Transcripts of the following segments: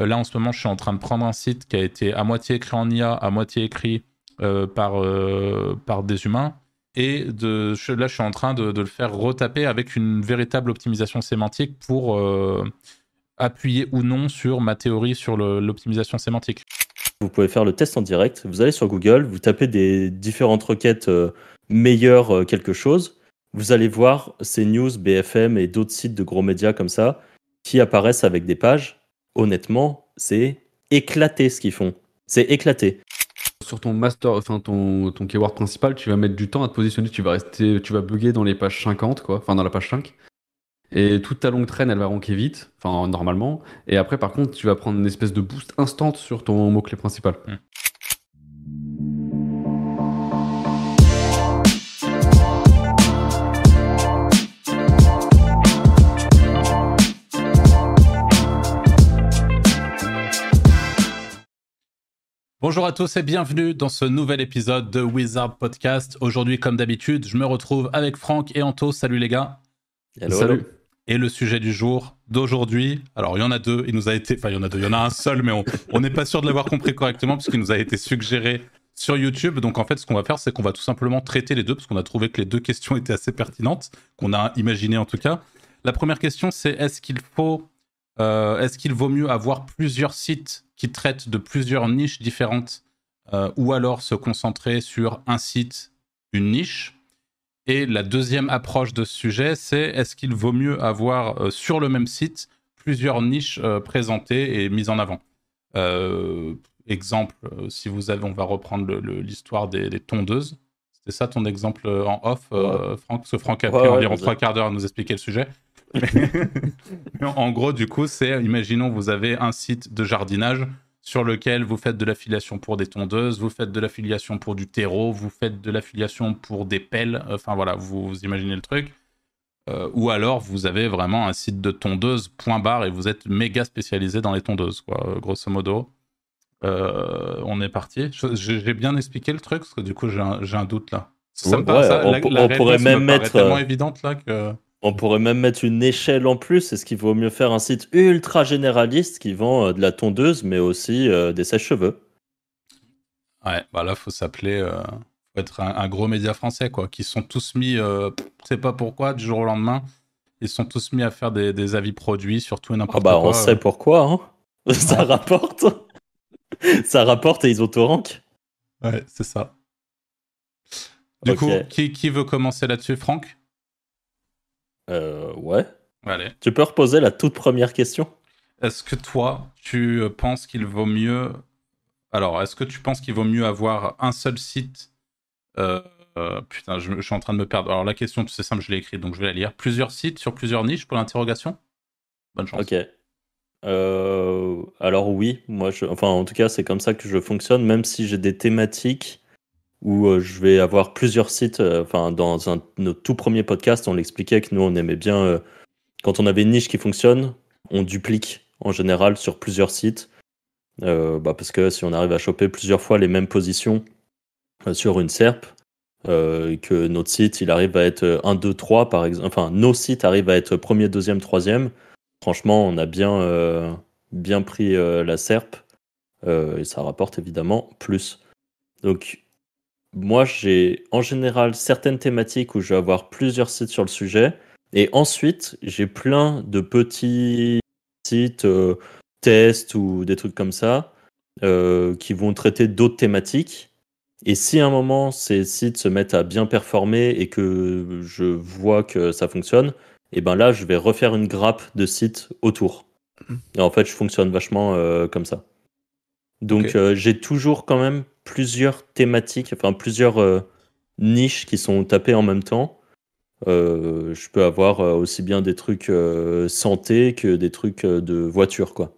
Euh, là, en ce moment, je suis en train de prendre un site qui a été à moitié écrit en IA, à moitié écrit euh, par, euh, par des humains. Et de, là, je suis en train de, le faire retaper avec une véritable optimisation sémantique pour appuyer ou non sur ma théorie sur l'optimisation sémantique. Vous pouvez faire le test en direct. Vous allez sur Google, vous tapez des différentes requêtes meilleures quelque chose. Vous allez voir ces news, BFM et d'autres sites de gros médias comme ça qui apparaissent avec des pages. Honnêtement, c'est éclaté ce qu'ils font. C'est éclaté. Sur ton master, enfin ton, ton keyword principal, tu vas mettre du temps à te positionner, tu vas rester, tu vas bugger dans les pages 50, quoi, enfin dans la page 5. Et toute ta longue traîne, elle va ranker vite, enfin normalement. Et après, par contre, tu vas prendre une espèce de boost instant sur ton mot-clé principal. Bonjour à tous et bienvenue dans ce nouvel épisode de Wizard Podcast. Aujourd'hui, comme d'habitude, je me retrouve avec Franck et Anto. Salut les gars. Hello, Salut. hello. Et le sujet du jour d'aujourd'hui, alors il y en a deux, il nous a été, enfin il y en a deux, il y en a un seul, mais on n'est pas sûr de l'avoir compris correctement puisqu'il nous a été suggéré sur YouTube. Donc en fait, ce qu'on va faire, c'est qu'on va tout simplement traiter les deux parce qu'on a trouvé que les deux questions étaient assez pertinentes, qu'on a imaginé en tout cas. La première question, c'est est-ce qu'il faut, euh, est-ce qu'il vaut mieux avoir plusieurs sites qui traitent de plusieurs niches différentes euh, ou alors se concentrer sur un site, une niche. Et la deuxième approche de ce sujet, c'est est-ce qu'il vaut mieux avoir euh, sur le même site plusieurs niches euh, présentées et mises en avant? Exemple, si vous avez, on va reprendre l'histoire des, des tondeuses. C'était ça ton exemple en off, Franck? Parce que Franck a pris ouais, environ trois quarts d'heure à nous expliquer le sujet. En gros, du coup, c'est, imaginons, vous avez un site de jardinage sur lequel vous faites de l'affiliation pour des tondeuses, vous faites de l'affiliation pour du terreau, vous faites de l'affiliation pour des pelles, enfin voilà, vous, vous imaginez le truc. Euh, ou alors vous avez vraiment un site de tondeuse, point barre, et vous êtes méga spécialisé dans les tondeuses, quoi, euh, grosso modo. Euh, on est parti. J'ai bien expliqué le truc, parce que du coup j'ai un, doute là. Ça me Ouais, paraît- ça, on la, pour- la on pourrait même mettre, tellement évidente là que... On pourrait même mettre une échelle en plus. Est-ce qu'il vaut mieux faire un site ultra généraliste qui vend euh, de la tondeuse, mais aussi euh, des sèches-cheveux Ouais, bah là, faut s'appeler. euh, faut être un, un gros média français, quoi. Qui sont tous mis, je sais pas pourquoi, du jour au lendemain, ils sont tous mis à faire des, des avis produits sur tout et Ah n'importe bah, quoi. on sait pourquoi. Hein Ça rapporte. Ça rapporte et ils autorankent. Ouais, c'est ça. Du coup, qui, qui veut commencer là-dessus, Franck? Euh, ouais. Allez. Tu peux reposer la toute première question? Est-ce que toi, tu euh, penses qu'il vaut mieux. Alors, est-ce que tu penses qu'il vaut mieux avoir un seul site euh, euh, Putain, je, je suis en train de me perdre. Alors, la question, c'est simple, je l'ai écrite, donc je vais la lire. Plusieurs sites sur plusieurs niches pour l'interrogation? Bonne chance. Ok. Euh, alors oui, moi, je, enfin en tout cas c'est comme ça que je fonctionne, même si j'ai des thématiques où euh, je vais avoir plusieurs sites. euh, Enfin dans un, notre tout premier podcast, on l'expliquait que nous on aimait bien euh, quand on avait une niche qui fonctionne, on duplique en général sur plusieurs sites, bah, parce que si on arrive à choper plusieurs fois les mêmes positions sur une SERP, que notre site il arrive à être 1, 2, 3 par exemple, enfin nos sites arrivent à être premier, deuxième, troisième. Franchement, on a bien, bien pris la SERP et ça rapporte évidemment plus. Donc, moi, j'ai en général certaines thématiques où je vais avoir plusieurs sites sur le sujet et ensuite, j'ai plein de petits sites euh, tests ou des trucs comme ça euh, qui vont traiter d'autres thématiques. Et si à un moment ces sites se mettent à bien performer et que je vois que ça fonctionne, et ben là je vais refaire une grappe de sites autour. Et en fait je fonctionne vachement euh, comme ça. Donc Ok. euh, j'ai toujours quand même plusieurs thématiques, enfin plusieurs euh, niches qui sont tapées en même temps. Euh, je peux avoir euh, aussi bien des trucs euh, santé que des trucs euh, de voiture quoi.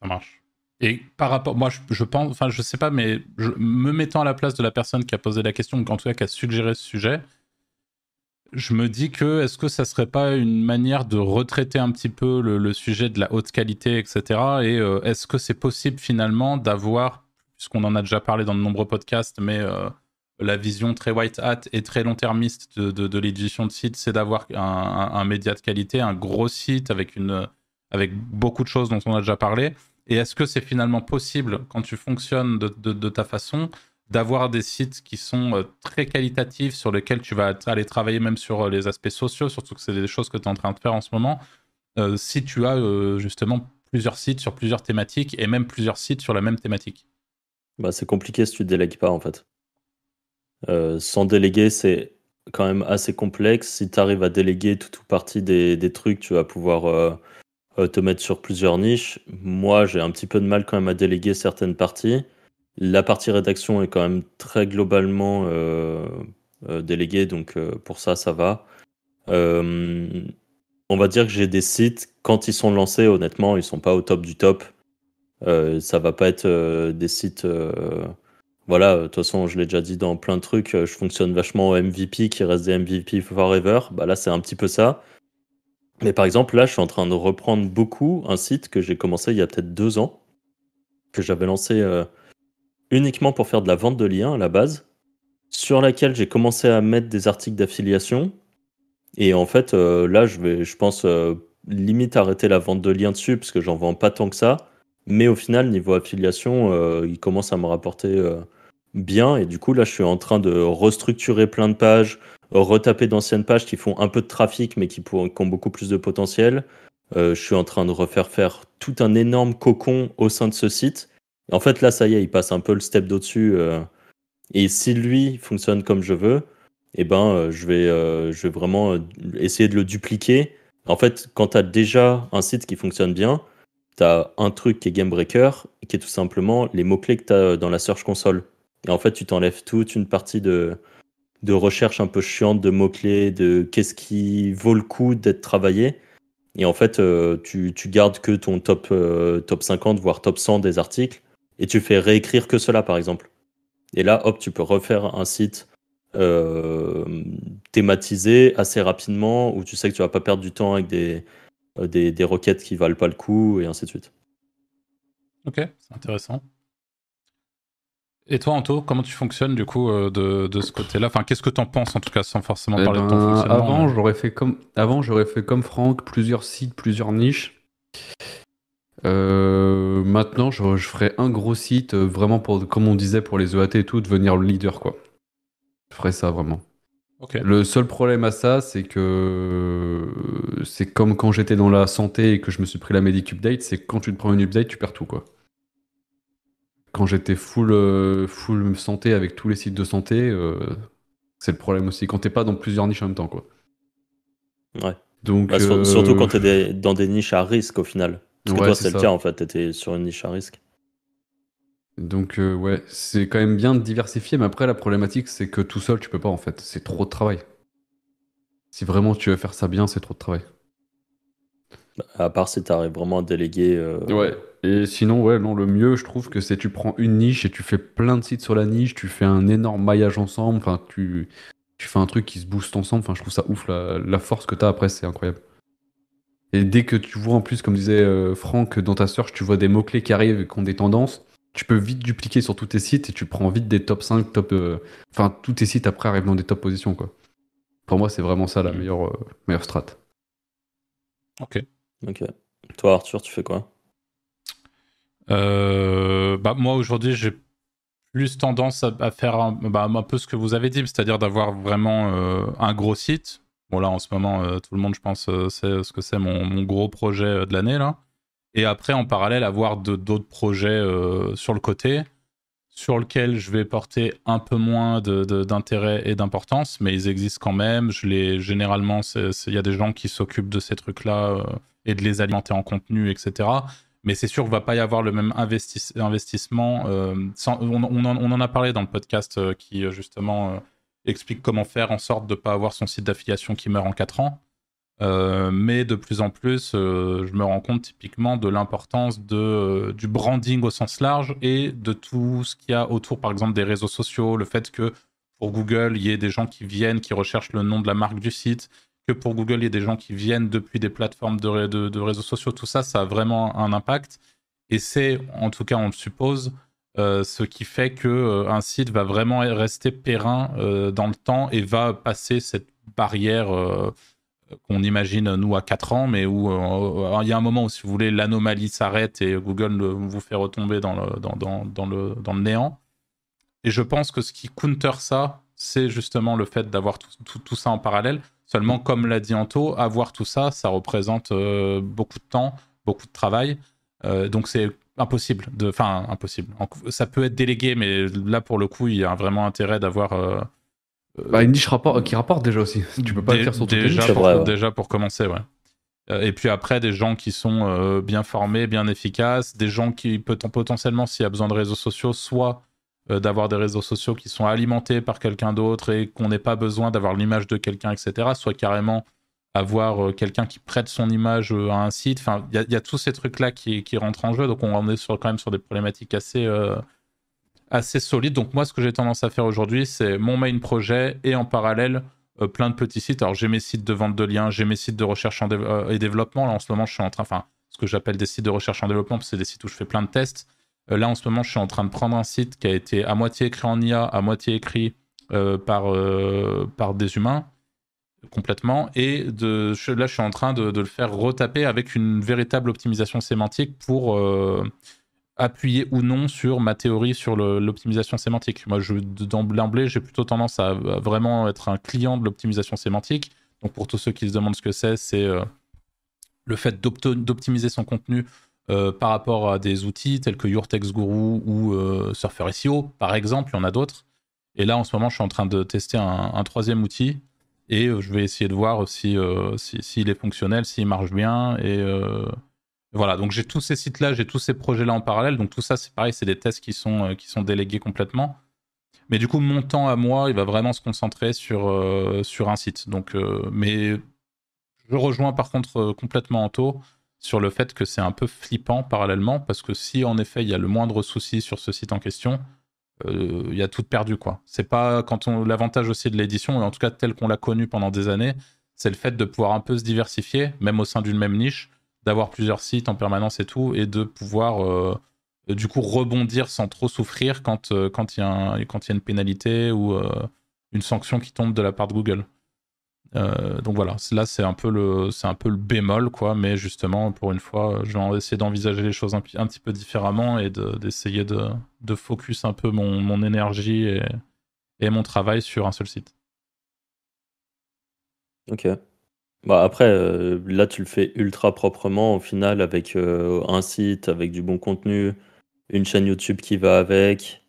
Ça marche. Et par rapport, moi, je, je pense, enfin, je sais pas, mais je, me mettant à la place de la personne qui a posé la question, ou en tout cas qui a suggéré ce sujet, je me dis que est-ce que ça serait pas une manière de retraiter un petit peu le, sujet de la haute qualité, etc. Et euh, est-ce que c'est possible finalement d'avoir, puisqu'on en a déjà parlé dans de nombreux podcasts, mais euh, la vision très white hat et très long-termiste de, l'édition de site, c'est d'avoir un, média de qualité, un gros site avec beaucoup de choses dont on a déjà parlé? Et est-ce que c'est finalement possible, quand tu fonctionnes de, ta façon, d'avoir des sites qui sont euh, très qualitatifs, sur lesquels tu vas aller travailler même sur euh, les aspects sociaux, surtout que c'est des choses que tu es en train de faire en ce moment, euh, si tu as justement plusieurs sites sur plusieurs thématiques et même plusieurs sites sur la même thématique bah, C'est compliqué si tu ne délègues pas en fait. sans déléguer, c'est quand même assez complexe. Si tu arrives à déléguer tout ou partie des, des, trucs, tu vas pouvoir te mettre sur plusieurs niches. Moi, j'ai un petit peu de mal quand même à déléguer certaines parties. La partie rédaction est quand même très globalement euh, euh, déléguée, donc pour ça, ça va. on va dire que j'ai des sites, quand ils sont lancés, honnêtement, ils sont pas au top du top. ça va pas être des sites. voilà, de toute façon, je l'ai déjà dit dans plein de trucs, je fonctionne vachement MVP qui reste des MVP forever. Bah là, c'est un petit peu ça. Mais par exemple, là, je suis en train de reprendre beaucoup un site que j'ai commencé il y a peut-être deux ans, que j'avais lancé euh, uniquement pour faire de la vente de liens à la base, sur laquelle j'ai commencé à mettre des articles d'affiliation. Et en fait, euh, là, je vais, je pense, euh, limite arrêter la vente de liens dessus, parce que j'en vends pas tant que ça. Mais au final, niveau affiliation, il commence à me rapporter bien. Et du coup, là, je suis en train de restructurer plein de pages, retaper d'anciennes pages qui font un peu de trafic mais qui, ont beaucoup plus de potentiel. Euh, je suis en train de refaire faire tout un énorme cocon au sein de ce site. En fait, là, ça y est, il passe un peu le step d'au-dessus. Euh, et si lui fonctionne comme je veux, eh ben, euh, je, vais, je vais vraiment essayer de le dupliquer. En fait, quand tu as déjà un site qui fonctionne bien, tu as un truc qui est game breaker, qui est tout simplement les mots-clés que tu as dans la Search Console. Et en fait, tu t'enlèves toute une partie de, de recherche un peu chiante de mots-clés, de qu'est-ce qui vaut le coup d'être travaillé. Et en fait, euh, tu, tu, gardes que ton top, euh, top 50, voire top 100 des articles, et tu fais réécrire que cela, par exemple. Et là, hop, tu peux refaire un site euh, thématisé assez rapidement, où tu sais que tu vas pas perdre du temps avec des, des, des requêtes qui valent pas le coup, et ainsi de suite. Ok, c'est intéressant. Et toi, Anto, comment tu fonctionnes du coup euh, de, de ce côté-là? Enfin, qu'est-ce que tu en penses en tout cas, sans forcément eh parler de ton ben, fonctionnement Avant, j'aurais fait comme avant, j'aurais fait comme Franck, plusieurs sites, plusieurs niches. Euh, maintenant, je, je, ferai un gros site euh, vraiment pour, comme on disait pour les EAT et tout, devenir le leader quoi. Je ferai ça vraiment. Le seul problème à ça, c'est que c'est comme quand j'étais dans la santé et que je me suis pris la Medic Update, c'est quand tu te prends une update, tu perds tout quoi quand j'étais full, euh, full santé avec tous les sites de santé, euh, c'est le problème aussi. Quand t'es pas dans plusieurs niches en même temps, quoi. Ouais. Donc, bah, Surtout quand euh, t'es dans des niches à risque au final. Parce que toi, c'est le cas en fait, t'étais sur une niche à risque. Donc, ouais, c'est quand même bien de diversifier, mais après, la problématique, c'est que tout seul, tu peux pas en fait. C'est trop de travail. Si vraiment tu veux faire ça bien, c'est trop de travail. À part si t'arrives vraiment à déléguer. Ouais, et sinon, ouais, non, le mieux, je trouve que c'est tu prends une niche et tu fais plein de sites sur la niche, tu fais un énorme maillage ensemble, enfin, tu, tu fais un truc qui se booste ensemble, enfin, je trouve ça ouf, la, la force que tu as après, c'est incroyable. Et dès que tu vois en plus, comme disait euh, Franck, dans ta search, tu vois des mots-clés qui arrivent et qui ont des tendances, tu peux vite dupliquer sur tous tes sites et tu prends vite des top 5, top. Euh, enfin, tous tes sites après arrivent dans des top positions, quoi. Pour moi, c'est vraiment ça la meilleure, euh, meilleure strat. Ok. Ok. Toi, Arthur, tu fais quoi? Euh, bah, moi aujourd'hui j'ai plus tendance à, faire un, bah, un, peu ce que vous avez dit, c'est-à-dire d'avoir vraiment euh, un gros site. Bon là en ce moment euh, tout le monde je pense sait ce que c'est mon, gros projet de l'année là. Et après en parallèle avoir d'autres projets sur le côté sur lesquels je vais porter un peu moins d'intérêt et d'importance, mais ils existent quand même. Je les, généralement, il y a des gens qui s'occupent de ces trucs-là et de les alimenter en contenu, etc mais c'est sûr qu'il ne va pas y avoir le même investissement. Euh, on, en, a parlé dans le podcast euh, qui euh, justement explique comment faire en sorte de ne pas avoir son site d'affiliation qui meurt en 4 ans. mais de plus en plus, je me rends compte typiquement de l'importance de, du branding au sens large et de tout ce qu'il y a autour, par exemple, des réseaux sociaux, le fait que pour Google, il y ait des gens qui viennent, qui recherchent le nom de la marque du site, que pour Google, il y a des gens qui viennent depuis des plateformes de, de, réseaux sociaux, tout ça, ça a vraiment un impact. Et c'est, en tout cas, on le suppose, euh, ce qui fait que euh, un site va vraiment rester périn euh, dans le temps et va passer cette barrière qu'on imagine nous à 4 ans, mais où il y a un moment où, si vous voulez, l'anomalie s'arrête et Google vous fait retomber dans le, dans, dans, le, dans le néant. Et je pense que ce qui counter ça, c'est justement le fait d'avoir tout, tout, tout, ça en parallèle. Seulement, comme l'a dit Anto, avoir tout ça, ça représente beaucoup de temps, beaucoup de travail. donc c'est impossible. De... Enfin, impossible. Ça peut être délégué, mais là, pour le coup, il y a vraiment intérêt d'avoir. Euh, bah, une niche rapport, qui rapporte déjà aussi. Tu peux pas le faire sur déjà, pour, déjà pour commencer, ouais. Euh, et puis après, des gens qui sont euh, bien formés, bien efficaces, des gens qui peut potentiellement, s'il y a besoin de réseaux sociaux, soit d'avoir des réseaux sociaux qui sont alimentés par quelqu'un d'autre et qu'on n'ait pas besoin d'avoir l'image de quelqu'un, etc. Soit carrément avoir euh, quelqu'un qui prête son image euh, à un site. Enfin, il y, a tous ces trucs-là qui, rentrent en jeu. Donc, on est sur, quand même sur des problématiques assez, euh, assez solides. Donc, moi, ce que j'ai tendance à faire aujourd'hui, c'est mon main projet et en parallèle, plein de petits sites. Alors, j'ai mes sites de vente de liens, j'ai mes sites de recherche et développement. Là, en ce moment, je suis en train, enfin, ce que j'appelle des sites de recherche en développement, c'est des sites où je fais plein de tests. là, en ce moment, je suis en train de prendre un site qui a été à moitié écrit en IA, à moitié écrit par, par des humains complètement. Et de, là, je suis en train de, le faire retaper avec une véritable optimisation sémantique pour euh, appuyer ou non sur ma théorie sur l'optimisation sémantique. Moi, d'emblée, j'ai plutôt tendance à, vraiment être un client de l'optimisation sémantique. Donc, pour tous ceux qui se demandent ce que c'est, c'est euh, le fait d'optimiser son contenu euh, par rapport à des outils tels que Your Text Guru ou Surfer SEO, par exemple. Il y en a d'autres. Et là, en ce moment, je suis en train de tester un troisième outil et euh, je vais essayer de voir si euh, s'il est fonctionnel, s'il marche bien. Et euh, voilà, donc j'ai tous ces sites-là, j'ai tous ces projets-là en parallèle. Donc tout ça, c'est pareil, c'est des tests qui sont, qui sont délégués complètement. Mais du coup, mon temps à moi, il va vraiment se concentrer sur, sur un site. Donc, mais je rejoins par contre complètement Anto sur le fait que c'est un peu flippant parallèlement, parce que si en effet il y a le moindre souci sur ce site en question, il euh, y a tout perdu quoi. C'est pas quand on l'avantage aussi de l'édition, en tout cas tel qu'on l'a connu pendant des années, c'est le fait de pouvoir un peu se diversifier, même au sein d'une même niche, d'avoir plusieurs sites en permanence et tout, et de pouvoir euh, du coup rebondir sans trop souffrir quand euh, quand il y, quand y a une pénalité ou une sanction qui tombe de la part de Google. Euh, donc voilà, là c'est un peu le bémol quoi, mais justement pour une fois, je vais essayer d'envisager les choses un, petit peu différemment et d'essayer de, de, focus un peu mon, mon énergie et, et, mon travail sur un seul site. Ok. Bah après, euh, là tu le fais ultra proprement au final avec euh, un site, avec du bon contenu, une chaîne YouTube qui va avec,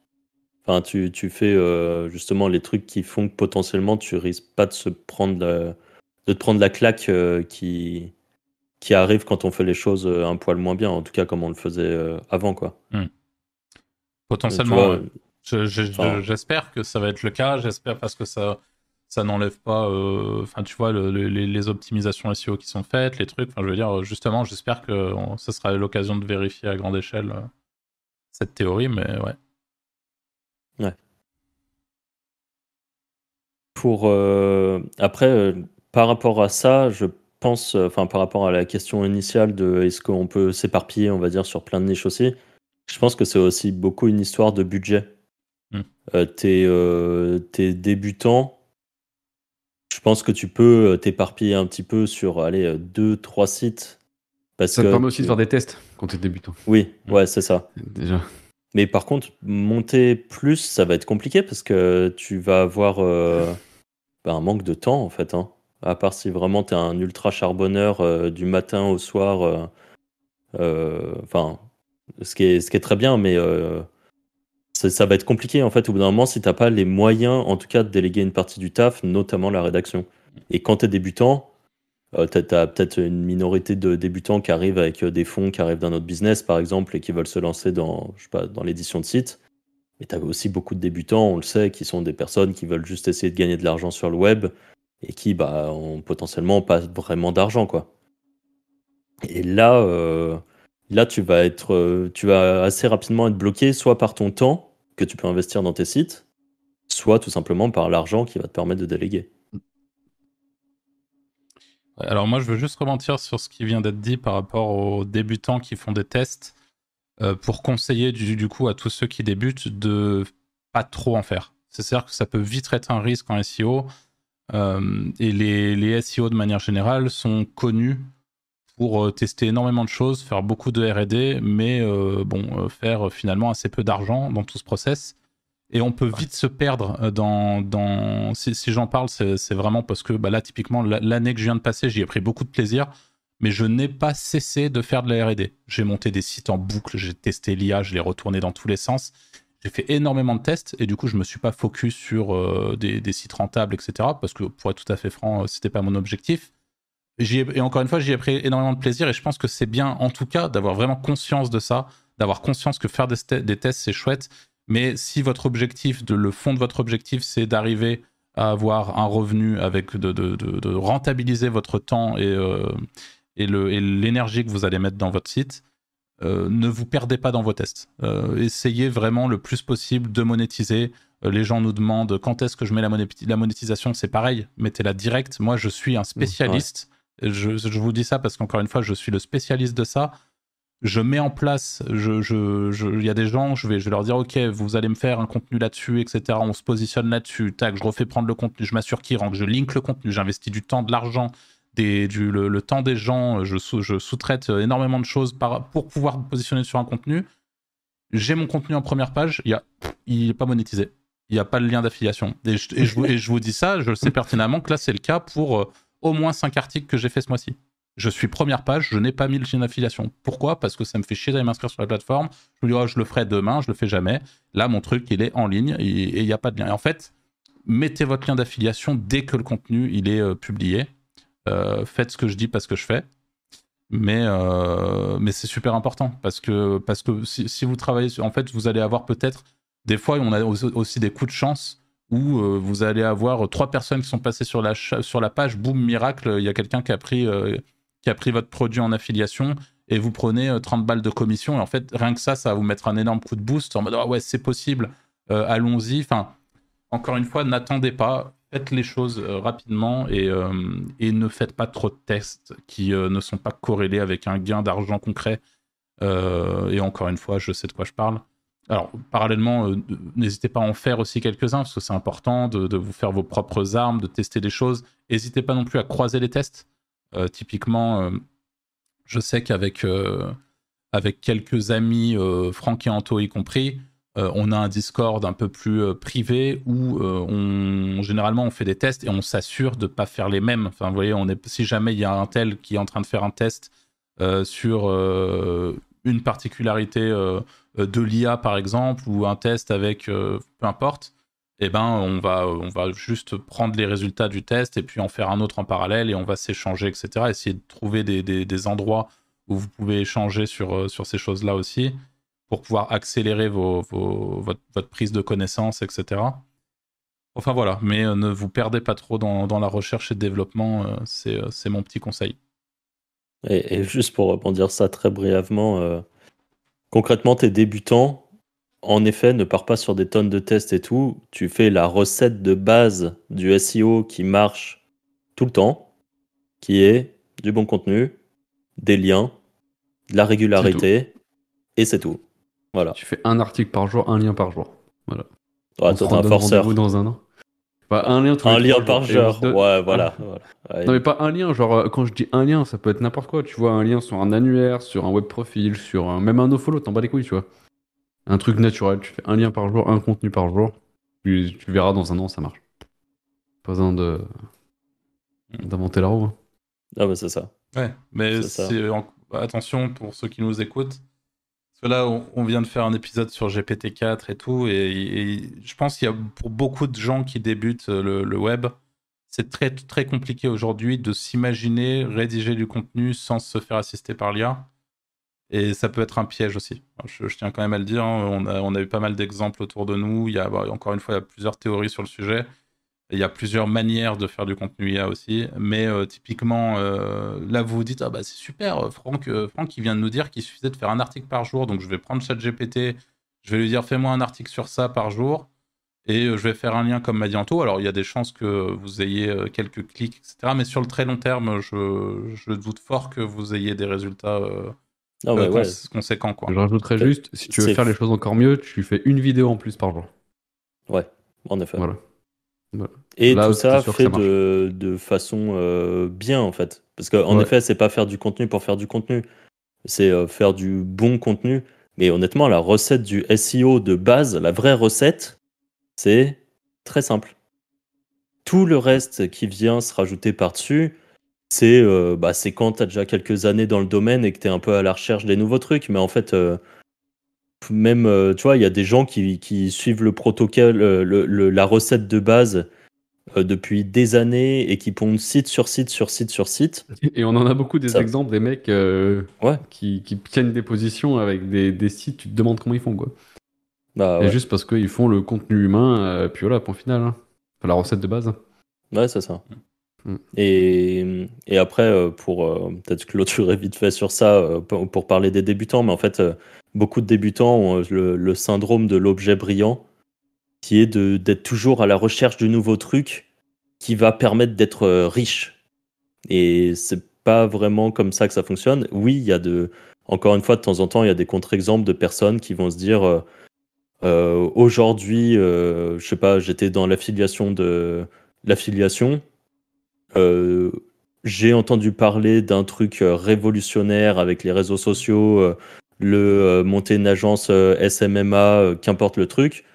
Enfin, tu, tu fais euh, justement les trucs qui font que potentiellement tu risques pas de se prendre de te prendre la claque euh, qui, qui arrive quand on fait les choses euh, un poil moins bien, en tout cas comme on le faisait avant quoi. Hmm. Potentiellement, j'espère que ça va être le cas, j'espère parce que ça ça n'enlève pas, enfin tu vois, les, les, optimisations SEO qui sont faites, les trucs. Enfin, je veux dire, justement, j'espère que ce sera l'occasion de vérifier à grande échelle cette théorie, mais ouais. Ouais. Pour euh, après, euh, par rapport à ça, je pense, euh, enfin par rapport à la question initiale de est-ce qu'on peut s'éparpiller, on va dire, sur plein de niches aussi, je pense que c'est aussi beaucoup une histoire de budget. Hmm. t'es, débutant, je pense que tu peux t'éparpiller un petit peu sur allez, deux, trois sites. Parce Ça te permet aussi de faire des tests quand t'es débutant. Oui, hmm. ouais, c'est ça. Déjà. Mais par contre, monter plus, ça va être compliqué parce que tu vas avoir euh, bah, un manque de temps en fait. Hein. À part si vraiment tu es un ultra charbonneur euh, du matin au soir. Euh, enfin, ce, qui est, très bien, mais ça va être compliqué en fait au bout d'un moment si t'as pas les moyens en tout cas de déléguer une partie du taf, notamment la rédaction. Et quand tu es débutant, euh, tu as, peut-être une minorité de débutants qui arrivent avec euh, des fonds qui arrivent d'un autre business, par exemple, et qui veulent se lancer dans, je sais pas, dans l'édition de sites. Mais tu as aussi beaucoup de débutants, on le sait, qui sont des personnes qui veulent juste essayer de gagner de l'argent sur le web et qui bah, ont potentiellement pas vraiment d'argent. quoi. Et là, euh, là tu, vas être, tu vas assez rapidement être bloqué soit par ton temps que tu peux investir dans tes sites, soit tout simplement par l'argent qui va te permettre de déléguer. Alors moi, je veux juste remonter sur ce qui vient d'être dit par rapport aux débutants qui font des tests euh, pour conseiller du, coup à tous ceux qui débutent de pas trop en faire. C'est-à-dire que ça peut vite être un risque en SEO et les, les SEO de manière générale sont connus pour tester énormément de choses, faire beaucoup de R&D, mais bon, faire finalement assez peu d'argent dans tout ce process. Et on peut vite se perdre dans. dans... Si, j'en parle, c'est vraiment parce que bah, là, typiquement, l'année que je viens de passer, j'y ai pris beaucoup de plaisir mais je n'ai pas cessé de faire de la RD. J'ai monté des sites en boucle, j'ai testé l'IA, je l'ai retourné dans tous les sens. J'ai fait énormément de tests et du coup, je me suis pas focus sur euh, des, sites rentables, etc. Parce que pour être tout à fait franc, euh, c'était pas mon objectif. et encore une fois, j'y ai pris énormément de plaisir et je pense que c'est bien, en tout cas, d'avoir vraiment conscience de ça, d'avoir conscience que faire des, des tests, c'est chouette. Mais si votre objectif, de, le fond de votre objectif, c'est d'arriver à avoir un revenu avec de, de, de rentabiliser votre temps et, euh, et l'énergie que vous allez mettre dans votre site, euh, ne vous perdez pas dans vos tests. Euh, essayez vraiment le plus possible de monétiser. Euh, les gens nous demandent quand est-ce que je mets la, la monétisation? C'est pareil, mettez-la direct. Moi, je suis un spécialiste. je, je, vous dis ça parce qu'encore une fois, je suis le spécialiste de ça. Je mets en place, il je, y a des gens, je vais, je leur dire, OK, vous allez me faire un contenu là-dessus, etc. On se positionne là-dessus. Tac, je refais prendre le contenu, je m'assure qu'il rentre, je link le contenu, j'investis du temps, de l'argent le, temps des gens, je, sous, je sous-traite énormément de choses pour pouvoir me positionner sur un contenu. J'ai mon contenu en première page, il n'est pas monétisé. Il n'y a pas le lien d'affiliation. Et, je, vous, dis ça, je sais pertinemment que là, c'est le cas pour euh, au moins 5 articles que j'ai fait ce mois-ci. Je suis première page, je n'ai pas mis le lien d'affiliation. Pourquoi? Parce que ça me fait chier d'aller m'inscrire sur la plateforme. Je me dis, oh, je le ferai demain, je le fais jamais. Là, mon truc, il est en ligne et il n'y a pas de lien. En fait, mettez votre lien d'affiliation dès que le contenu il est euh, publié. Euh, faites ce que je dis parce que je fais. Mais, euh, c'est super important parce que, si, vous travaillez, en fait, vous allez avoir peut-être des fois, on a aussi des coups de chance où vous allez avoir trois personnes qui sont passées sur la, sur la page, boum, miracle, il y a quelqu'un qui, a pris qui a pris votre produit en affiliation et vous prenez 30 balles de commission. Et en fait, rien que ça, ça va vous mettre un énorme coup de boost en mode, ah ouais, c'est possible, allons-y. Enfin, encore une fois, n'attendez pas faites les choses euh, rapidement euh, et, ne faites pas trop de tests qui euh, ne sont pas corrélés avec un gain d'argent concret. et encore une fois, je sais de quoi je parle. Alors, parallèlement, n'hésitez pas à en faire aussi quelques-uns, parce que c'est important de, vous faire vos propres armes, de tester des choses. N'hésitez pas non plus à croiser les tests. Typiquement, je sais qu'avec avec quelques amis, Franck et Anto y compris, euh, on a un Discord un peu plus euh, privé où euh, généralement on fait des tests et on s'assure de ne pas faire les mêmes. Enfin, voyez, on est, si jamais il y a un tel qui est en train de faire un test sur une particularité de l'IA par exemple ou un test avec peu importe, eh ben on va, on va juste prendre les résultats du test et puis en faire un autre en parallèle et on va s'échanger, etc. Essayer de trouver des, des, endroits où vous pouvez échanger sur, sur ces choses-là aussi pour pouvoir accélérer vos, votre, prise de connaissances, etc. Enfin voilà, mais euh, ne vous perdez pas trop dans, la recherche et le développement, euh, euh, c'est mon petit conseil. Et, juste pour rebondir ça très brièvement, concrètement, tes débutants, en effet, ne pars pas sur des tonnes de tests et tout. Tu fais la recette de base du SEO qui marche tout le temps, qui est du bon contenu, des liens, de la régularité, et c'est tout. Voilà. Tu fais un article par jour, un lien par jour. Voilà. Ouais, toi, un forceur. dans un an. Bah, un lien, un lien par jour. Ouais, voilà. Non, mais pas un lien. Genre, euh, quand je dis un lien, ça peut être n'importe quoi. Tu vois, un lien sur un annuaire, sur un web profil, sur un... même un nofollow, t'en bats les couilles, tu vois. Un truc naturel. Tu fais un lien par jour, un contenu par jour. Tu, tu verras dans un an, ça marche. Pas besoin de d'inventer la roue. Hein. Ah, bah, c'est ça. Ouais, mais c'est attention pour ceux qui nous écoutent là, on, vient de faire un épisode sur GPT-4 et tout, et, je pense qu'il y a pour beaucoup de gens qui débutent euh, le, web, c'est très, très compliqué aujourd'hui de s'imaginer rédiger du contenu sans se faire assister par l'IA. Et ça peut être un piège aussi. Je, tiens quand même à le dire, hein, on, a, eu pas mal d'exemples autour de nous. Il y a, bah, encore une fois, il y a plusieurs théories sur le sujet. Il y a plusieurs manières de faire du contenu IA aussi, mais euh, typiquement, euh, là vous vous dites, ah bah c'est super, euh, Franck, Franck il vient de nous dire qu'il suffisait de faire un article par jour, donc je vais prendre ChatGPT, je vais lui dire fais-moi un article sur ça par jour, et je vais faire un lien comme m'a dit Anto. Alors il y a des chances que vous ayez quelques clics, etc., mais sur le très long terme, je doute fort que vous ayez des résultats ah conséquents. Quoi. Je rajouterais juste, si tu veux faire les choses encore mieux, tu fais une vidéo en plus par jour. Ouais, en effet. Voilà. Et Là, tout ça fait ça de, de façon euh, bien, en fait. Parce qu'en Ouais. effet, c'est pas faire du contenu pour faire du contenu. C'est euh, faire du bon contenu. Mais honnêtement, la recette du SEO de base, la vraie recette, c'est très simple. Tout le reste qui vient se rajouter par-dessus, c'est euh, bah, quand tu as déjà quelques années dans le domaine et que tu es un peu à la recherche des nouveaux trucs. Mais en fait, euh, même, euh, tu vois, il y a des gens qui, qui suivent le protocole, euh, le- le- la recette de base depuis des années et qui pondent site sur site sur site sur site. Et on en a beaucoup des Ça- exemples des mecs Ouais. qui, qui tiennent des positions avec des, des sites, tu te demandes comment ils font quoi. Bah, Et juste parce qu'ils font le contenu humain, puis voilà, point final. hein. Enfin, la recette de base. Ouais, c'est ça. Mm. Et, après, euh, pour euh, peut-être clôturer vite fait sur ça, euh, pour, parler des débutants, mais en fait, beaucoup de débutants ont le, syndrome de l'objet brillant, qui est d'être toujours à la recherche du nouveau truc qui va permettre d'être riche. Et c'est pas vraiment comme ça que ça fonctionne. Oui, il y a de. Encore une fois, de temps en temps, il y a des contre-exemples de personnes qui vont se dire aujourd'hui, je sais pas, j'étais dans l'affiliation de l'affiliation. Euh, j'ai entendu parler d'un truc euh, révolutionnaire avec les réseaux sociaux, euh, le monter une agence SMMA, qu'importe le truc,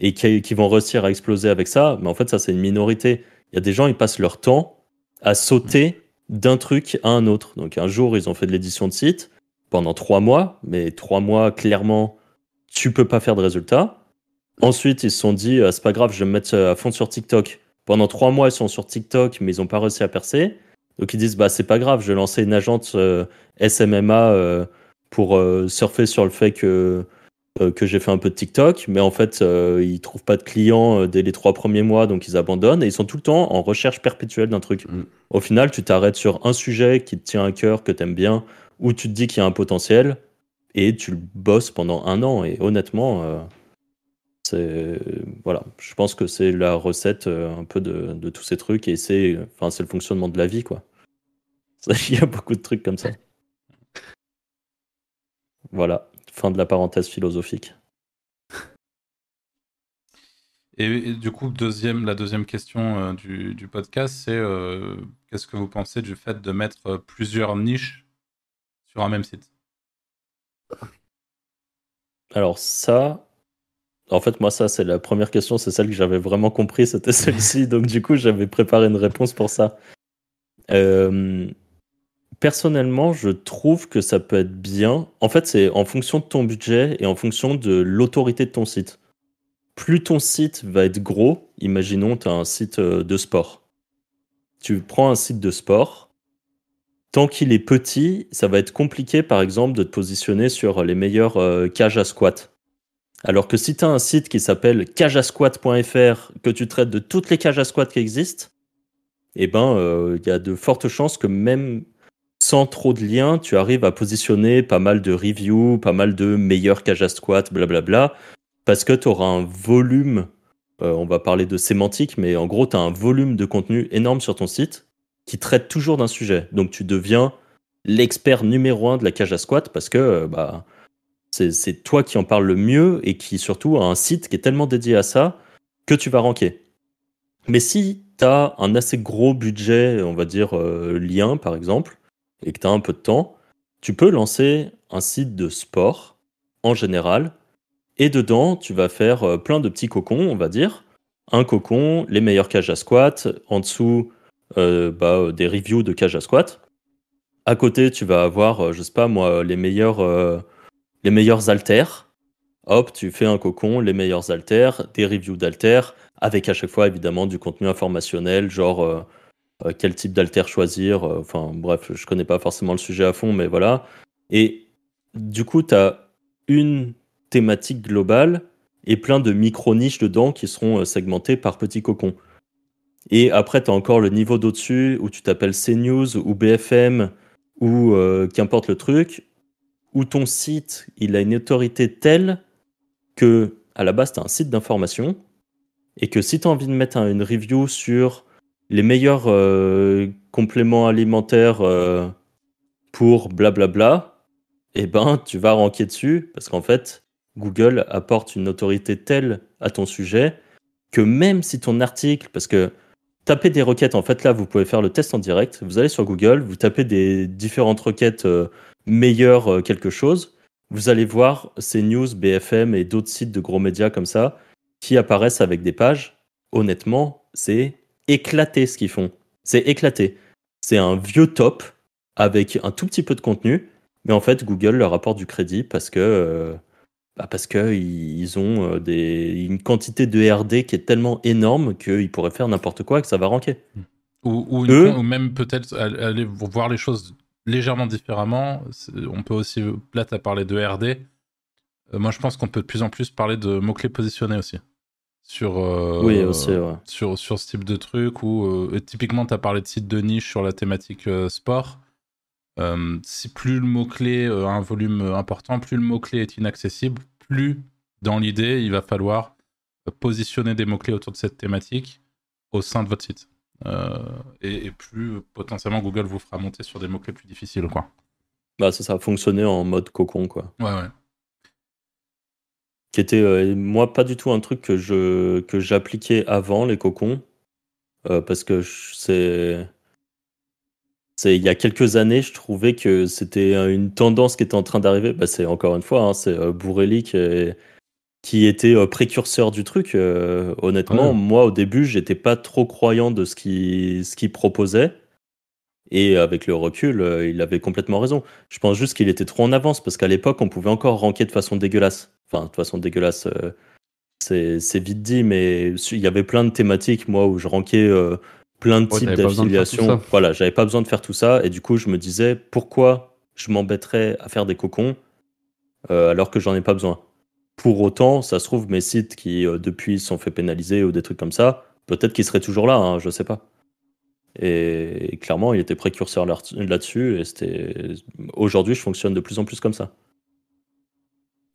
et qui, vont réussir à exploser avec ça. Mais en fait, ça, c'est une minorité. Il y a des gens, ils passent leur temps à sauter d'un truc à un autre. Donc, un jour, ils ont fait de l'édition de site pendant trois mois, mais trois mois, clairement, tu peux pas faire de résultats. Ensuite, ils se sont dit, c'est pas grave, je vais me mettre à fond sur TikTok. Pendant trois mois, ils sont sur TikTok, mais ils n'ont pas réussi à percer. Donc ils disent, bah c'est pas grave, je vais lancer une agence euh, SMMA euh, pour euh, surfer sur le fait que, que j'ai fait un peu de TikTok. Mais en fait, ils trouvent pas de clients dès les trois premiers mois, donc ils abandonnent. Et ils sont tout le temps en recherche perpétuelle d'un truc. Mm. Au final, tu t'arrêtes sur un sujet qui te tient à cœur, que t'aimes bien, où tu te dis qu'il y a un potentiel, et tu le bosses pendant un an. Et honnêtement... c'est voilà, je pense que c'est la recette euh, un peu de, de tous ces trucs et c'est enfin c'est le fonctionnement de la vie quoi. Il y a beaucoup de trucs comme ça. Voilà, fin de la parenthèse philosophique. Et, et du coup, deuxième, la deuxième question euh, du, du podcast, c'est euh, qu'est-ce que vous pensez du fait de mettre plusieurs niches sur un même site? Alors ça, en fait moi ça c'est la première question, c'est celle que j'avais vraiment compris, c'était celle-ci, donc du coup j'avais préparé une réponse pour ça. Euh, personnellement, je trouve que ça peut être bien. En fait, c'est en fonction de ton budget et en fonction de l'autorité de ton site. Plus ton site va être gros, imaginons tu as un site euh, de sport. Tu prends un site de sport, tant qu'il est petit, ça va être compliqué, par exemple, de te positionner sur les meilleures euh, cages à squat. Alors que si tu as un site qui s'appelle cageasquat.fr, que tu traites de toutes les cages à squat qui existent, eh ben, euh, il y a de fortes chances que même sans trop de liens, tu arrives à positionner pas mal de reviews, pas mal de meilleures cages à squat, blablabla, parce que tu auras un volume, euh, on va parler de sémantique, mais en gros, tu as un volume de contenu énorme sur ton site qui traite toujours d'un sujet. Donc tu deviens l'expert numéro un de la cage à squat parce que euh, bah, c'est toi qui en parles le mieux et qui surtout a un site qui est tellement dédié à ça que tu vas ranker. Mais si tu as un assez gros budget, on va dire euh, lien par exemple, et que tu as un peu de temps, tu peux lancer un site de sport en général et dedans tu vas faire euh, plein de petits cocons, on va dire. Un cocon, les meilleures cages à squat, en dessous euh, bah, des reviews de cages à squat. À côté, tu vas avoir, je sais pas moi, les meilleurs, les meilleurs haltères. Hop, tu fais un cocon, les meilleurs haltères, des reviews d'haltères, avec à chaque fois évidemment du contenu informationnel, genre euh, euh, quel type d'haltère choisir. euh, Enfin bref, je connais pas forcément le sujet à fond, mais voilà. Et du coup, tu as une thématique globale et plein de micro-niches dedans qui seront segmentées par petits cocons. Et après, tu as encore le niveau d'au-dessus où tu t'appelles CNews ou BFM ou qu'importe le truc, où ton site, il a une autorité telle que, à la base, tu as un site d'information et que si tu as envie de mettre un- une review sur les meilleurs euh, compléments alimentaires euh, pour blablabla, eh ben, tu vas ranker dessus parce qu'en fait, Google apporte une autorité telle à ton sujet que même si ton article, parce que taper des requêtes, en fait là vous pouvez faire le test en direct, vous allez sur Google, vous tapez des différentes requêtes euh, meilleures euh, quelque chose, vous allez voir ces news, BFM et d'autres sites de gros médias comme ça qui apparaissent avec des pages. Honnêtement, c'est éclaté ce qu'ils font. C'est éclaté. C'est un vieux top avec un tout petit peu de contenu, mais en fait Google leur apporte du crédit parce que euh, bah parce que ils ont euh, des, une quantité de RD qui est tellement énorme qu'ils pourraient faire n'importe quoi et que ça va ranker. Ou, Eux- ou même peut-être al- aller voir les choses légèrement différemment. On peut aussi, là, tu as parlé de RD. Euh, moi, je pense qu'on peut de plus en plus parler de mots-clés positionnés aussi. Sur, euh, Oui, aussi, ouais. sur, sur ce type de truc où, euh, typiquement, tu as parlé de sites de niche sur la thématique sport. Si plus le mot-clé a un volume important, plus le mot-clé est inaccessible, plus dans l'idée, il va falloir positionner des mots-clés autour de cette thématique au sein de votre site. Euh, et, et plus potentiellement Google vous fera monter sur des mots-clés plus difficiles. Quoi. Bah ça, ça a fonctionné en mode cocon quoi. Ouais, ouais. qui était euh, moi pas du tout un truc que je que j'appliquais avant les cocons euh, parce que c'est c'est il y a quelques années je trouvais que c'était une tendance qui était en train d'arriver bah, c'est encore une fois hein, c'est euh, Bourrelli qui, est- qui était euh, précurseur du truc euh, honnêtement Ouais. moi au début j'étais pas trop croyant de ce qu'il ce proposait et avec le recul euh, il avait complètement raison je pense juste qu'il était trop en avance parce qu'à l'époque, on pouvait encore ranker de façon dégueulasse. Enfin, de façon dégueulasse, euh, c'est vite dit, mais il y avait plein de thématiques, moi, où je rankais plein de Ouais, types d'affiliations. Voilà, j'avais pas besoin de faire tout ça. Et du coup, je me disais, pourquoi je m'embêterais à faire des cocons alors que j'en ai pas besoin? Pour autant, ça se trouve, mes sites qui, euh, depuis, sont fait pénaliser ou des trucs comme ça, peut-être qu'ils seraient toujours là, hein, je sais pas. Et, et clairement, il était précurseur là- là-dessus. Et c'était. Aujourd'hui, je fonctionne de plus en plus comme ça.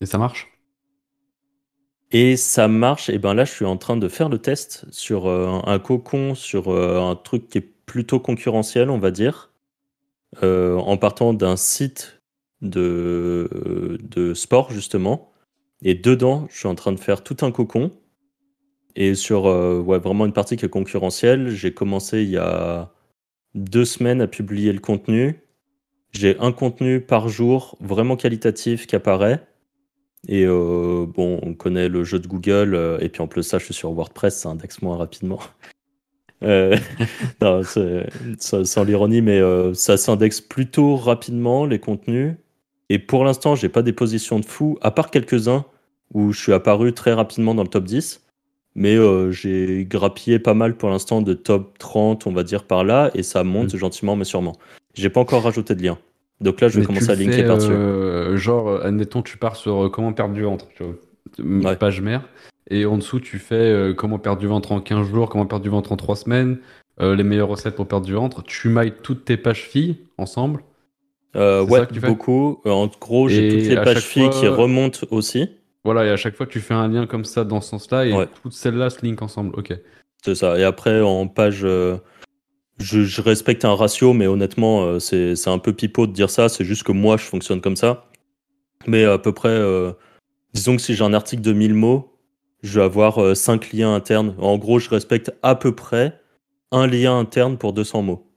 Et ça marche? Et ça marche. Et ben là, je suis en train de faire le test sur euh, un cocon, sur euh, un truc qui est plutôt concurrentiel, on va dire, euh, en partant d'un site de, de sport, justement. Et dedans, je suis en train de faire tout un cocon. Et sur euh, ouais, vraiment une partie qui est concurrentielle, j'ai commencé il y a deux semaines à publier le contenu. J'ai un contenu par jour vraiment qualitatif qui apparaît. Et euh, bon, on connaît le jeu de Google, euh, et puis en plus ça, je suis sur WordPress, ça indexe moins rapidement. Non, sans l'ironie, mais ça s'indexe plutôt rapidement, les contenus. Et pour l'instant, j'ai pas des positions de fou, à part quelques-uns où je suis apparu très rapidement dans le top 10. Mais euh, j'ai grappillé pas mal pour l'instant de top 30, on va dire par là, et ça monte gentiment mais sûrement. J'ai pas encore rajouté de lien. Donc là, je vais Mais commencer à linker par-dessus. euh, genre, admettons, tu pars sur euh, comment perdre du ventre, tu vois. Ouais. Page mère. Et en dessous, tu fais euh, comment perdre du ventre en 15 jours, comment perdre du ventre en 3 semaines, les meilleures recettes pour perdre du ventre. Tu mailles toutes tes pages filles ensemble. Euh, ouais, fais beaucoup. Euh, en gros, j'ai toutes les pages filles qui remontent aussi. Voilà, et à chaque fois, tu fais un lien comme ça dans ce sens-là, et Ouais. toutes celles-là se linkent ensemble. Ok. C'est ça. Et après, en page, euh, je, je respecte un ratio, mais honnêtement, euh, c'est c'est un peu pipeau de dire ça. C'est juste que moi, je fonctionne comme ça. Mais à peu près, euh, disons que si j'ai un article de 1000 mots, je vais avoir 5 liens internes. En gros, je respecte à peu près un lien interne pour 200 mots.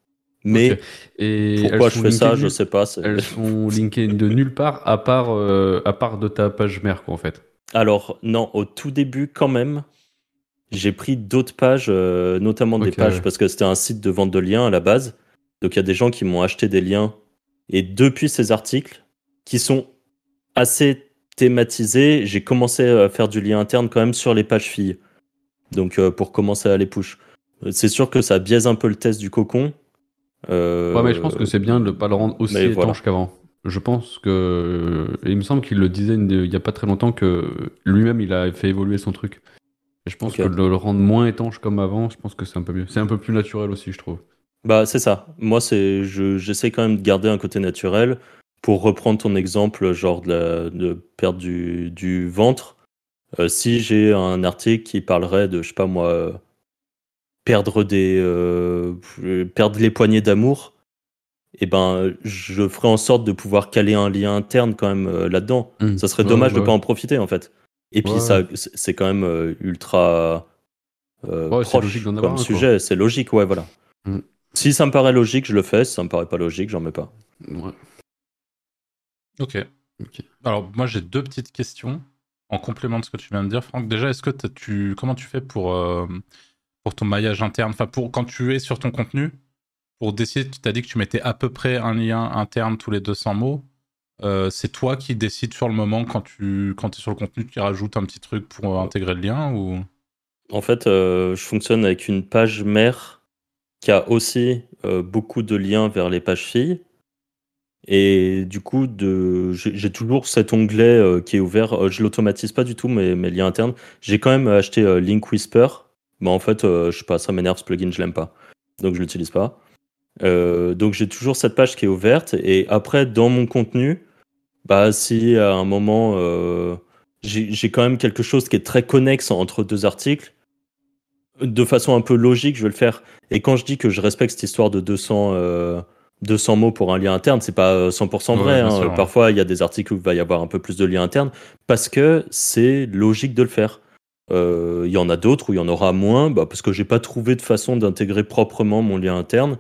Mais. Et pourquoi je fais ça, je sais pas. Elles sont linkées de nulle part, à part, euh, à part de ta page mère, quoi, en fait. Alors, non, au tout début, quand même, j'ai pris d'autres pages, euh, notamment des pages, ouais. parce que c'était un site de vente de liens à la base. Donc, il y a des gens qui m'ont acheté des liens. Et depuis ces articles, qui sont assez thématisés, j'ai commencé à faire du lien interne quand même sur les pages filles. Donc, euh, pour commencer à les push. C'est sûr que ça biaise un peu le test du cocon. Euh, Ouais, mais je pense que c'est bien de ne pas le rendre aussi mais étanche voilà. qu'avant. Je pense que. et il me semble qu'il le disait une- il n'y a pas très longtemps que lui-même il a fait évoluer son truc. Et je pense que de le rendre moins étanche comme avant, je pense que c'est un peu mieux. C'est un peu plus naturel aussi, je trouve. Bah, c'est ça. Moi, c'est, je, j'essaie quand même de garder un côté naturel. Pour reprendre ton exemple, genre de, la- de perdre du, du ventre, euh, si j'ai un article qui parlerait de, je sais pas moi, euh, perdre des, euh, perdre les poignées d'amour, eh ben, je ferai en sorte de pouvoir caler un lien interne quand même euh, là-dedans. Ça serait dommage ouais, de pas en profiter en fait. Et puis Ouais, ça, c'est quand même euh, ultra euh, proche comme avoir sujet. C'est logique, ouais, voilà. Mm. Si ça me paraît logique, je le fais. Si ça me paraît pas logique, j'en mets pas. Ouais. Ok. Ok. Alors, moi, j'ai deux petites questions en complément de ce que tu viens de dire, Franck. Déjà, est-ce que tu, comment tu fais pour, euh, pour ton maillage interne Enfin, pour quand tu es sur ton contenu, pour décider, tu t'as dit que tu mettais à peu près un lien interne tous les 200 mots. Euh, c'est toi qui décides sur le moment quand tu quand es sur le contenu, tu rajoutes un petit truc pour intégrer le lien ou? En fait, euh, je fonctionne avec une page mère qui a aussi euh, beaucoup de liens vers les pages filles. Et du coup, de... j'ai toujours cet onglet euh, qui est ouvert. Euh, je l'automatise pas du tout, mes, mes liens internes. J'ai quand même acheté euh, Link Whisper. Mais en fait, euh, je sais pas, ça m'énerve ce plugin, je l'aime pas. Donc je l'utilise pas. Euh, donc j'ai toujours cette page qui est ouverte. Et après, dans mon contenu, bah si à un moment euh, j'ai quand même quelque chose qui est très connexe entre deux articles, de façon un peu logique, je vais le faire. Et quand je dis que je respecte cette histoire de 200, euh, 200 mots pour un lien interne, c'est pas euh, 100% vrai. Ouais, hein. sûr, ouais. Parfois, il y a des articles où il va y avoir un peu plus de liens internes parce que c'est logique de le faire. Euh, Il y en a d'autres où il y en aura moins bah, parce que j'ai pas trouvé de façon d'intégrer proprement mon lien interne.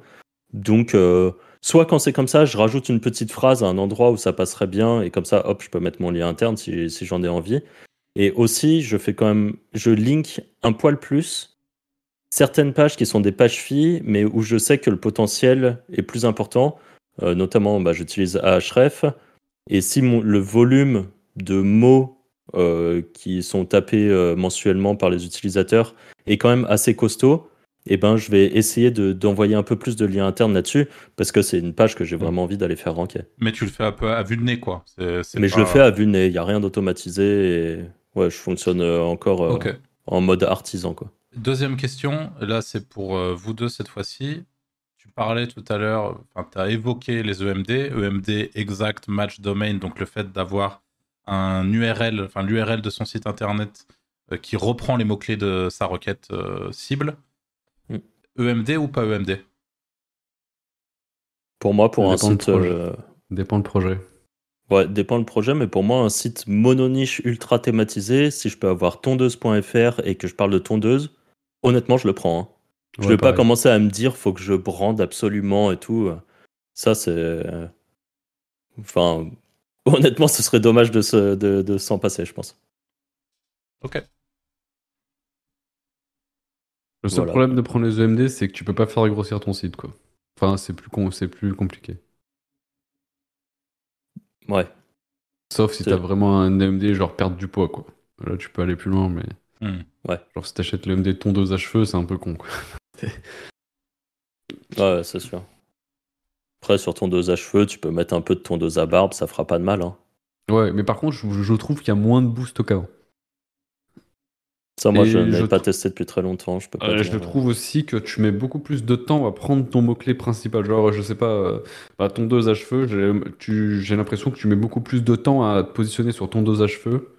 Donc, euh, soit quand c'est comme ça, je rajoute une petite phrase à un endroit où ça passerait bien et comme ça, hop, je peux mettre mon lien interne si, si j'en ai envie. Et aussi, je fais quand même, je link un poil plus certaines pages qui sont des pages filles, mais où je sais que le potentiel est plus important. Euh, notamment, bah, j'utilise Ahref. Et si mon- le volume de mots qui sont tapés euh, mensuellement par les utilisateurs est quand même assez costaud, eh ben, je vais essayer de- d'envoyer un peu plus de liens internes là-dessus, parce que c'est une page que j'ai vraiment envie d'aller faire ranker. mais tu le fais un peu à vue de nez quoi. Mais je le fais à vue de nez, il n'y a rien d'automatisé. Et... Ouais, je fonctionne euh, encore euh, en mode artisan. Quoi. Deuxième question, là c'est pour euh, vous deux cette fois-ci. Tu parlais tout à l'heure, tu as évoqué les EMD, EMD Exact Match Domain, donc le fait d'avoir un URL, enfin l'URL de son site internet euh, qui reprend les mots-clés de sa requête euh, cible. Mm. EMD ou pas EMD Pour moi, pour un site. euh, Dépend le projet. Ouais, dépend le projet, mais pour moi, un site mononiche ultra thématisé, si je peux avoir tondeuse.fr et que je parle de tondeuse, honnêtement, je le prends. hein. Je Ouais, vais pas commencer à me dire, faut que je brande absolument et tout. Ça, c'est. Enfin, honnêtement, ce serait dommage de se- de- de s'en passer, je pense. Ok. Le seul Voilà. problème de prendre les EMD, c'est que tu peux pas faire grossir ton site, quoi. Enfin, c'est plus, con- c'est plus compliqué. Ouais. Sauf si t'as vraiment un EMD, genre perdre du poids, quoi. Là, tu peux aller plus loin, mais. Hmm. Genre, si t'achètes le EMD tondeuse à cheveux, c'est un peu con, quoi. Ouais, c'est sûr. Après, sur tondeuse à cheveux, tu peux mettre un peu de tondeuse à barbe, ça fera pas de mal. Hein. Ouais, mais par contre, je, je trouve qu'il y a moins de boost qu'avant. Ça, moi, Et je n'ai je pas testé depuis très longtemps. Je peux pas Euh, je trouve aussi que tu mets beaucoup plus de temps à prendre ton mot-clé principal. Genre, je sais pas, euh, bah, tondeuse à cheveux, j'ai l'impression que tu mets beaucoup plus de temps à te positionner sur tondeuse à cheveux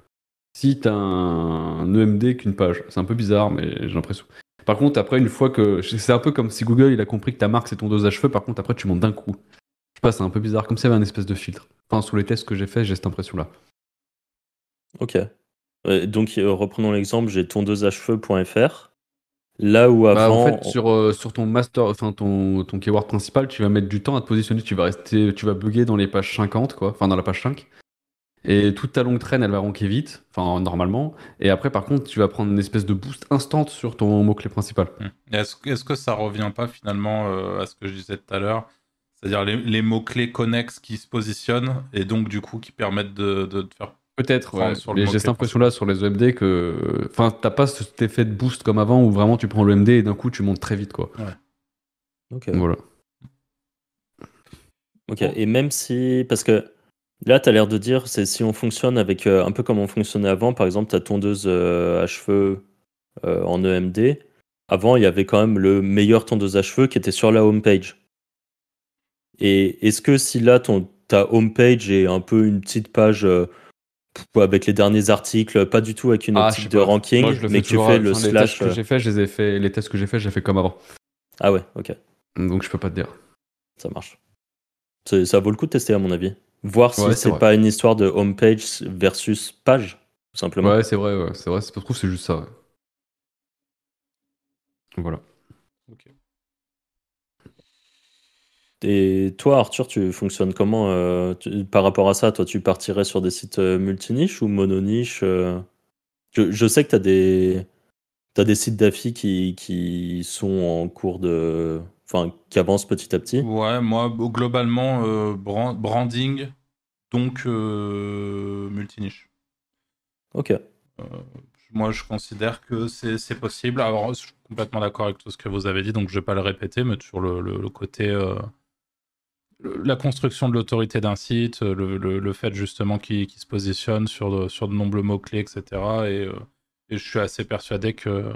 si t'as un, un EMD qu'une page. C'est un peu bizarre, mais j'ai l'impression. Par contre, après, une fois que. C'est un peu comme si Google il a compris que ta marque c'est tondeuse à cheveux, par contre, après, tu montes d'un coup. Je sais pas, c'est un peu bizarre, comme s'il y avait un espèce de filtre. Enfin, sous les tests que j'ai fait, j'ai cette impression-là. Ok. Euh, donc, euh, reprenons l'exemple, j'ai tondeuseacheveux.fr. Là où Bah, avant. en fait, sur, euh, sur ton master, enfin ton, ton keyword principal, tu vas mettre du temps à te positionner, tu vas rester, tu vas bugger dans les pages 50, quoi, enfin dans la page 5. Et toute ta longue traîne, elle va ranker vite, enfin normalement. Et après, par contre, tu vas prendre une espèce de boost instant sur ton mot-clé principal. Hmm. Est-ce que ça revient pas finalement euh, à ce que je disais tout à l'heure? C'est-à-dire les, les mots-clés connexes qui se positionnent et donc du coup qui permettent de, de, de faire. Peut-être, ouais. j'ai cette impression-là sur les EMD que. Enfin, t'as pas cet effet de boost comme avant où vraiment tu prends le MD et d'un coup tu montes très vite, quoi. Ok. Voilà. Ok. Et même si. Parce que là, tu as l'air de dire, c'est si on fonctionne avec. euh, un peu comme on fonctionnait avant, par exemple, ta tondeuse euh, à cheveux euh, en EMD. Avant, il y avait quand même le meilleur tondeuse à cheveux qui était sur la homepage. Et est-ce que si là, ton, ta homepage est un peu une petite page avec les derniers articles, pas du tout avec une Ah, optique de ranking, Moi, mais que tu fais le enfin, les slash. tests que j'ai fait, je les ai fait, les tests que j'ai fait, j'ai fait comme avant. Ah ouais, ok. Donc je peux pas te dire. Ça marche. Ça vaut le coup de tester, à mon avis. Voir si Ouais, c'est pas une histoire de homepage versus page, tout simplement. Ouais, c'est vrai, ouais, c'est vrai. Ça se trouve, c'est juste ça. ouais. Voilà. Et toi, Arthur, tu fonctionnes comment euh, tu- par rapport à ça? Toi, tu partirais sur des sites euh, multiniches ou mononiches euh? Je, je sais que tu as des, t'as des sites d'affi qui, qui sont en cours de. Enfin, qui avancent petit à petit. Ouais, moi, globalement, euh, bran- branding, donc euh, multiniche. Ok. Moi, je considère que c'est possible. Alors, je suis complètement d'accord avec tout ce que vous avez dit, donc je vais pas le répéter, mais sur le, le- le côté. euh, le- la construction de l'autorité d'un site, le, fait justement qu'il se positionne sur de, sur de nombreux mots-clés, etc. Et, euh, et je suis assez persuadé que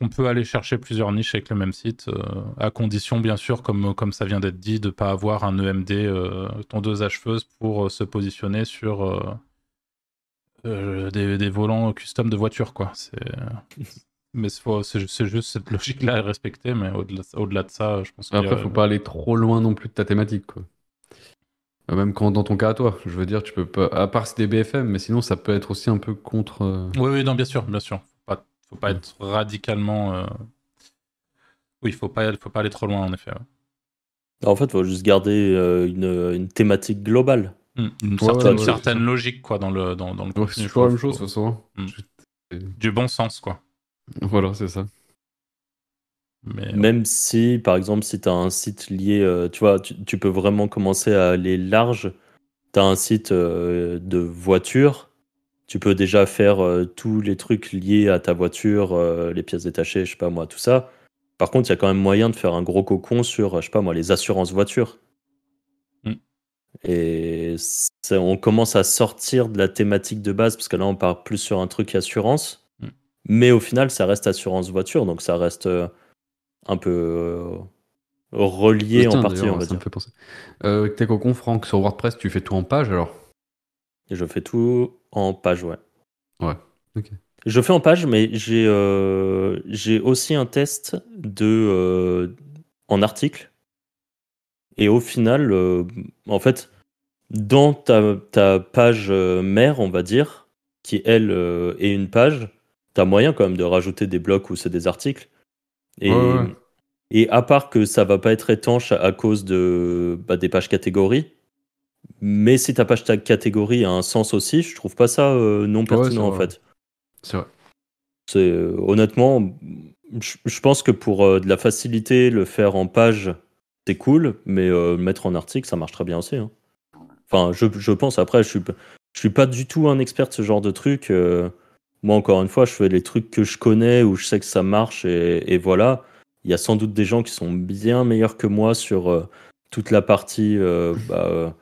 qu'on peut aller chercher plusieurs niches avec le même site, euh, à condition, bien sûr, comme, comme ça vient d'être dit, de ne pas avoir un EMD euh, tondeuse acheveuse pour euh, se positionner sur euh, des, des volants custom de voitures, quoi. C'est... Mais c'est c'est c'est juste cette logique-là à respecter, mais au-delà de ça, je pense qu'il y a- Après, faut pas aller trop loin non plus de ta thématique, quoi. Euh, Même quand dans ton cas à toi, je veux dire, tu peux pas. À part si des BFM, mais sinon, ça peut être aussi un peu contre. Oui, oui, non, bien sûr, bien sûr. Faut pas, faut pas Mm. être radicalement. euh, Oui, faut pas, faut pas aller trop loin, en effet. ouais. En fait, il faut juste garder euh, une, une thématique globale. Mm. Une Ouais, certaine, ouais, une logique, quoi, dans le, dans, dans le Ouais, contenu. c'est toujours la même chose, de faut- toute façon. Mm. Du bon sens, quoi. Voilà, c'est ça. Mais, Même si, par exemple, si tu as un site lié, euh, tu vois, tu, tu peux vraiment commencer à aller large. Tu as un site euh, de voiture, tu peux déjà faire euh, tous les trucs liés à ta voiture, euh, les pièces détachées, je sais pas moi, tout ça. Par contre, il y a quand même moyen de faire un gros cocon sur, je sais pas moi, les assurances voitures. Mm. Et on commence à sortir de la thématique de base, parce que là, on part plus sur un truc assurance. Mm. Mais au final, ça reste assurance voiture, donc ça reste euh, un peu relié en partie, on va ça me fait penser. Euh, tes cocons, Franck, sur WordPress, tu fais tout en page alors? Et je fais tout en page, ouais. Ouais, ok. Je fais en page, mais j'ai euh, aussi un test de euh, en article. Et au final, euh, en fait, dans ta, ta page mère, on va dire, qui elle est une page, tu as moyen quand même de rajouter des blocs où c'est des articles. Et, Ouais, ouais. et à part que ça va pas être étanche à, à cause de, bah, des pages catégories, mais si ta page ta catégorie a un sens aussi, je trouve pas ça euh, non pertinent en fait. C'est vrai. C'est euh, honnêtement, je, je pense que pour euh, de la facilité, le faire en page, c'est cool, mais euh, le mettre en article, ça marche très bien aussi. hein. Enfin, je, je pense. Après, je suis, je suis pas du tout un expert de ce genre de truc. moi, encore une fois, je fais les trucs que je connais où je sais que ça marche et, et voilà. Il y a sans doute des gens qui sont bien meilleurs que moi sur toute la partie bah,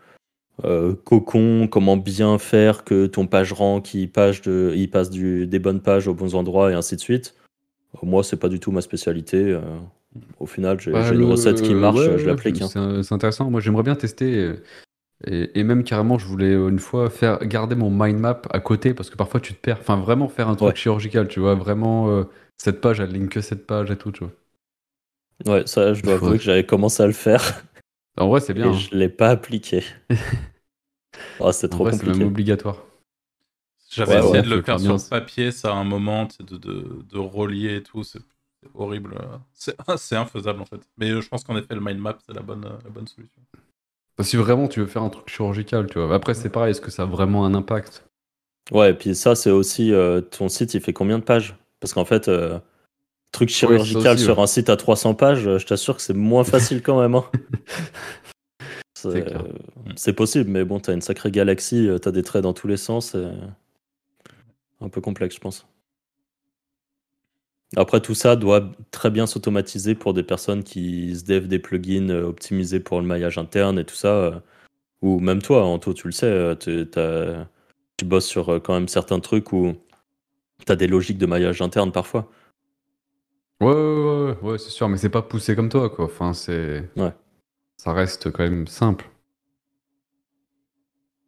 euh, cocon, comment bien faire que ton page rank il passe, de, il passe du, des bonnes pages aux bons endroits et ainsi de suite. Euh, Moi, c'est pas du tout ma spécialité. euh, au final, j'ai Bah, une recette qui marche, ouais, je l'applique. hein. C'est intéressant. Moi, j'aimerais bien tester. Et, et même carrément, je voulais une fois faire garder mon mind map à côté parce que parfois tu te perds. Enfin, vraiment faire un truc Ouais. chirurgical, tu vois. Vraiment, euh, cette page, elle ligne que cette page et tout, tu vois. Ouais, ça, je dois avouer que j'avais commencé à le faire En vrai, c'est bien. et hein. je l'ai pas appliqué. oh, c'est trop vrai, c'est même compliqué. obligatoire. J'avais Ouais, essayé ouais, de le faire sur le papier, ça, à un moment, de, de, de relier et tout, c'est horrible. C'est c'est infaisable, en fait. Mais euh, je pense qu'en effet, le mind map, c'est la bonne, la bonne solution. Parce que si vraiment tu veux faire un truc chirurgical, tu vois. Après, c'est pareil, est-ce que ça a vraiment un impact? Ouais, et puis ça, c'est aussi euh, ton site, il fait combien de pages? Parce qu'en fait, euh, truc chirurgical aussi, sur un site à 300 pages, euh, je t'assure que c'est moins facile quand même. hein. C'est euh, c'est possible, mais bon, t'as une sacrée galaxie, euh, t'as des traits dans tous les sens. et Un peu complexe, je pense. Après, tout ça doit très bien s'automatiser pour des personnes qui se dev des plugins optimisés pour le maillage interne et tout ça. Ou même toi, Anto, tu le sais, tu- t'as- bosses sur quand même certains trucs où tu as des logiques de maillage interne parfois. Ouais, ouais, ouais, ouais, ouais, c'est sûr, mais c'est pas poussé comme toi, quoi. Enfin, c'est. Ouais. Ça reste quand même simple.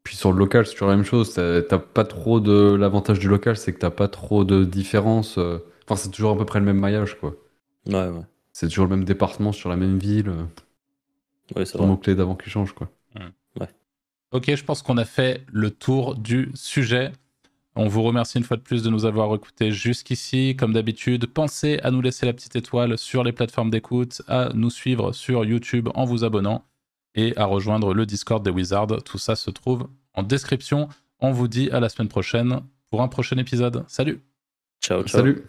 Puis sur le local, c'est toujours la même chose. T'as pas trop de. L'avantage du local, c'est que t'as pas trop de différence. euh, Enfin, c'est toujours à peu près le même maillage, quoi. Ouais, ouais. C'est toujours le même département sur la même ville. euh, Ouais, c'est mot-clé d'avant qui change, quoi. Ok, je pense qu'on a fait le tour du sujet. On vous remercie une fois de plus de nous avoir écoutés jusqu'ici. Comme d'habitude, pensez à nous laisser la petite étoile sur les plateformes d'écoute, à nous suivre sur YouTube en vous abonnant et à rejoindre le Discord des Wizards. Tout ça se trouve en description. On vous dit à la semaine prochaine pour un prochain épisode. Salut Ciao, ciao. Salut